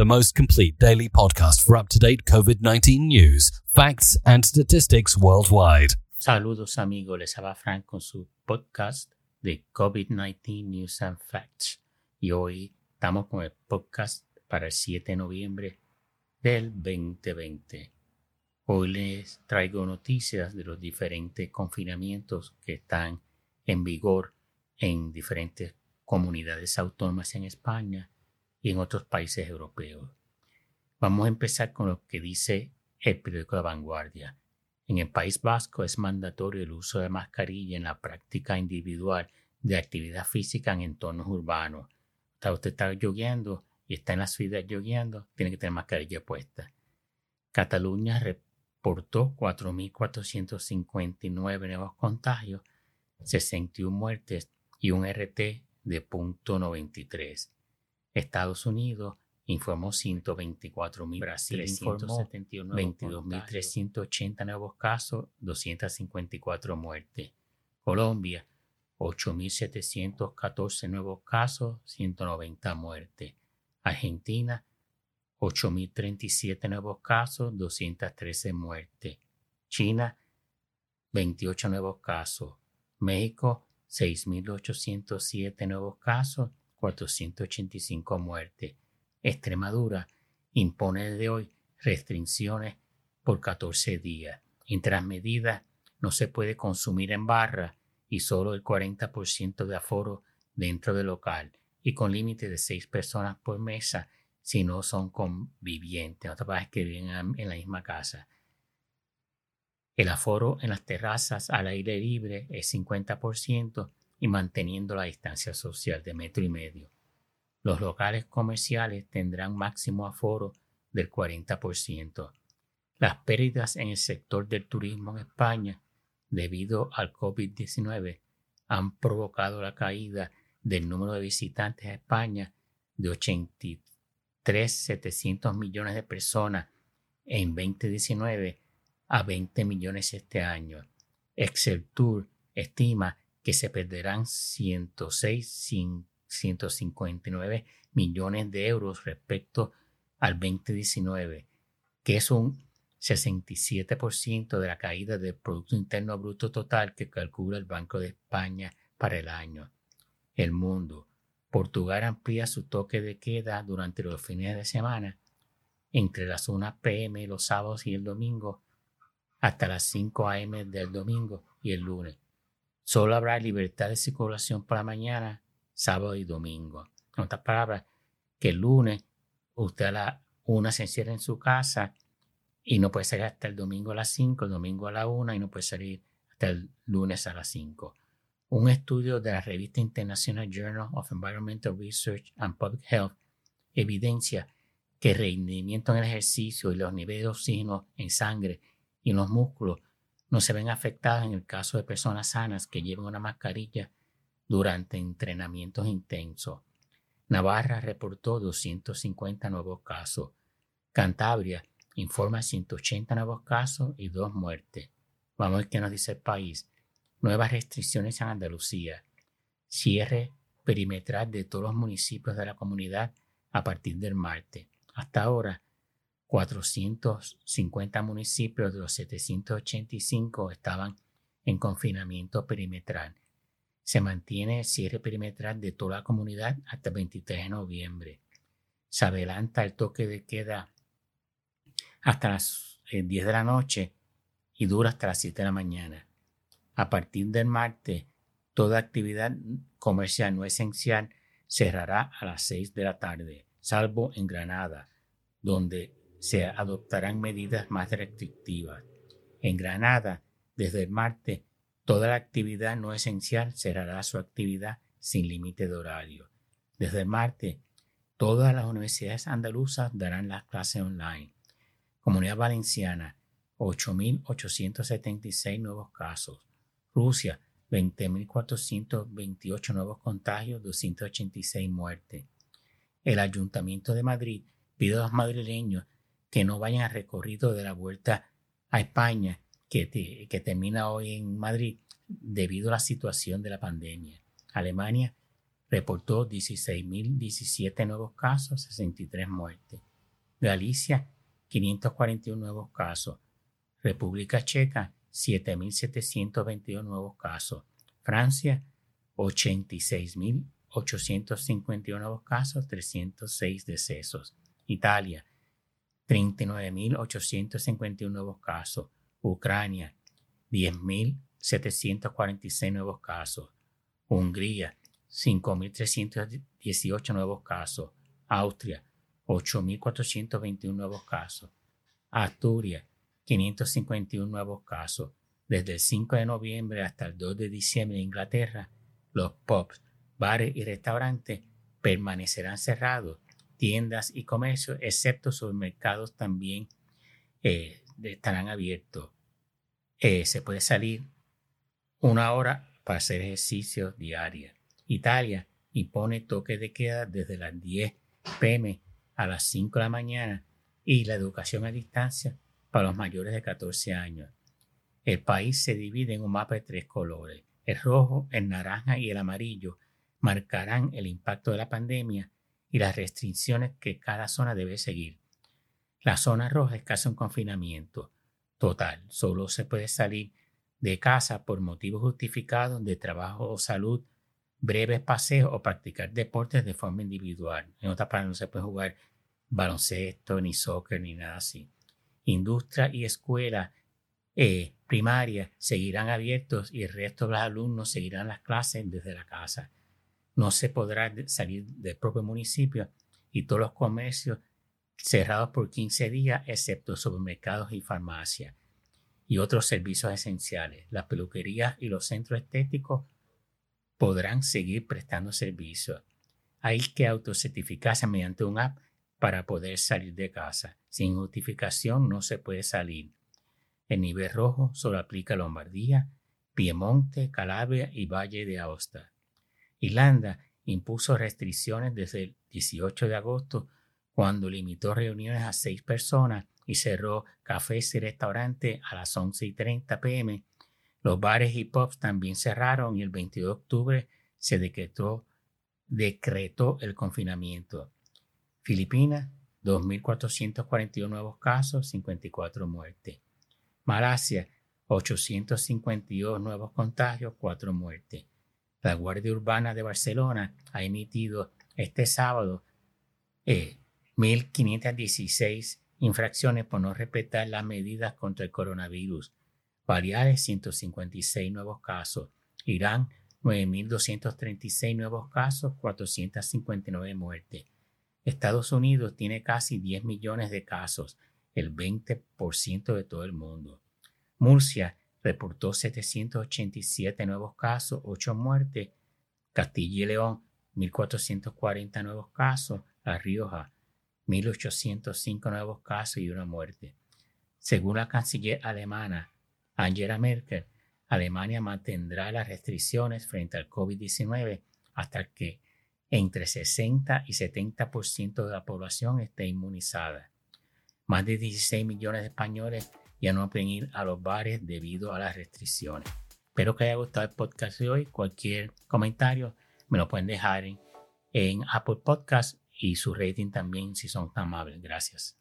the most complete daily podcast for up to date COVID 19 news, facts, and statistics worldwide. Saludos amigos, les habla Frank con su podcast de COVID-19 News and Facts. Y hoy estamos con el podcast para el 7 de noviembre del 2020. Hoy les traigo noticias de los diferentes confinamientos que están en vigor en diferentes comunidades autónomas en España y en otros países europeos. Vamos a empezar con lo que dice el periódico La Vanguardia. En el País Vasco es mandatorio el uso de mascarilla en la práctica individual de actividad física en entornos urbanos. Está usted está lloviendo y está en la ciudad lloviendo, tiene que tener mascarilla puesta. Cataluña reportó 4.459 nuevos contagios, 61 muertes y un RT de .93. Estados Unidos informó 124.000, Brasil informó 22.380 nuevos casos, 254 muertes. Colombia, 8.714 nuevos casos, 190 muertes. Argentina, 8.037 nuevos casos, 213 muertes. China, 28 nuevos casos. México, 6.807 nuevos casos, 485 muertes. Extremadura impone de hoy restricciones por 14 días. Entre las medidas, no se puede consumir en barra y solo el 40% de aforo dentro del local y con límite de 6 personas por mesa si no son convivientes, otras personas que viven en la misma casa. El aforo en las terrazas al aire libre es 50% y manteniendo la distancia social de metro y medio. Los locales comerciales tendrán máximo aforo del 40%. Las pérdidas en el sector del turismo en España debido al COVID-19 han provocado la caída del número de visitantes a España de 83.700 millones de personas en 2019 a 20 millones este año. Excel Tour estima que se perderán 106, 159 millones de euros respecto al 2019, que es un 67% de la caída del Producto Interno Bruto total que calcula el Banco de España para el año. El mundo. Portugal amplía su toque de queda durante los fines de semana entre las 1 pm los sábados y el domingo hasta las 5 am del domingo y el lunes. Solo habrá libertad de circulación para mañana, sábado y domingo. En otras palabras, que el lunes usted a 1 se encierra en su casa y no puede salir hasta el domingo a las 5, el domingo a la 1 y no puede salir hasta el lunes a las 5. Un estudio de la revista International Journal of Environmental Research and Public Health evidencia que el rendimiento en el ejercicio y los niveles de oxígeno en sangre y en los músculos no se ven afectados en el caso de personas sanas que llevan una mascarilla durante entrenamientos intensos. Navarra reportó 250 nuevos casos. Cantabria informa 180 nuevos casos y dos muertes. Vamos a ver qué nos dice el país. Nuevas restricciones en Andalucía. Cierre perimetral de todos los municipios de la comunidad a partir del martes. Hasta ahora, 450 municipios de los 785 estaban en confinamiento perimetral. Se mantiene el cierre perimetral de toda la comunidad hasta el 23 de noviembre. Se adelanta el toque de queda hasta las 10 eh, de la noche y dura hasta las 7 de la mañana. A partir del martes, toda actividad comercial no esencial cerrará a las 6 de la tarde, salvo en Granada, donde se adoptarán medidas más restrictivas. En Granada, desde el martes, toda la actividad no esencial cerrará su actividad sin límite de horario. Desde el martes, todas las universidades andaluzas darán las clases online. Comunidad Valenciana, 8.876 nuevos casos. Rusia, 20.428 nuevos contagios, 286 muertes. El Ayuntamiento de Madrid pide a los madrileños que no vayan al recorrido de la vuelta a España que, que termina hoy en Madrid debido a la situación de la pandemia. Alemania reportó 16.017 nuevos casos, 63 muertes. Galicia, 541 nuevos casos. República Checa, 7.722 nuevos casos. Francia, 86.851 nuevos casos, 306 decesos. Italia, 39.851 nuevos casos. Ucrania, 10.746 nuevos casos. Hungría, 5.318 nuevos casos. Austria, 8.421 nuevos casos. Asturias, 551 nuevos casos. Desde el 5 de noviembre hasta el 2 de diciembre en Inglaterra, los pubs, bares y restaurantes permanecerán cerrados. Tiendas y comercios, excepto supermercados, también eh, estarán abiertos. Eh, se puede salir una hora para hacer ejercicio diario. Italia impone toque de queda desde las 10 pm a las 5 de la mañana y la educación a distancia para los mayores de 14 años. El país se divide en un mapa de tres colores. El rojo, el naranja y el amarillo marcarán el impacto de la pandemia y las restricciones que cada zona debe seguir. La zona roja es casi un confinamiento total. Solo se puede salir de casa por motivos justificados de trabajo o salud, breves paseos o practicar deportes de forma individual. En otras palabras, no se puede jugar baloncesto, ni soccer, ni nada así. Industria y escuela eh, primaria seguirán abiertos y el resto de los alumnos seguirán las clases desde la casa. No se podrá salir del propio municipio y todos los comercios cerrados por 15 días, excepto supermercados y farmacias y otros servicios esenciales. Las peluquerías y los centros estéticos podrán seguir prestando servicios. Hay que autocertificarse mediante un app para poder salir de casa. Sin justificación no se puede salir. El nivel rojo solo aplica a Lombardía, Piemonte, Calabria y Valle de Aosta. Irlanda impuso restricciones desde el 18 de agosto cuando limitó reuniones a seis personas y cerró cafés y restaurantes a las 11 y 30 pm. Los bares y pubs también cerraron y el 22 de octubre se decretó, decretó el confinamiento. Filipinas, 2.441 nuevos casos, 54 muertes. Malasia, 852 nuevos contagios, 4 muertes. La Guardia Urbana de Barcelona ha emitido este sábado 1.516 eh, infracciones por no respetar las medidas contra el coronavirus. Baleares, 156 nuevos casos. Irán, 9.236 nuevos casos, 459 muertes. Estados Unidos tiene casi 10 millones de casos, el 20% de todo el mundo. Murcia reportó 787 nuevos casos, 8 muertes. Castilla y León, 1.440 nuevos casos. La Rioja, 1.805 nuevos casos y una muerte. Según la canciller alemana Angela Merkel, Alemania mantendrá las restricciones frente al COVID-19 hasta que entre 60 y 70% de la población esté inmunizada. Más de 16 millones de españoles ya no pueden ir a los bares debido a las restricciones. Espero que haya gustado el podcast de hoy. Cualquier comentario me lo pueden dejar en, Apple Podcast y su rating también si son tan amables. Gracias.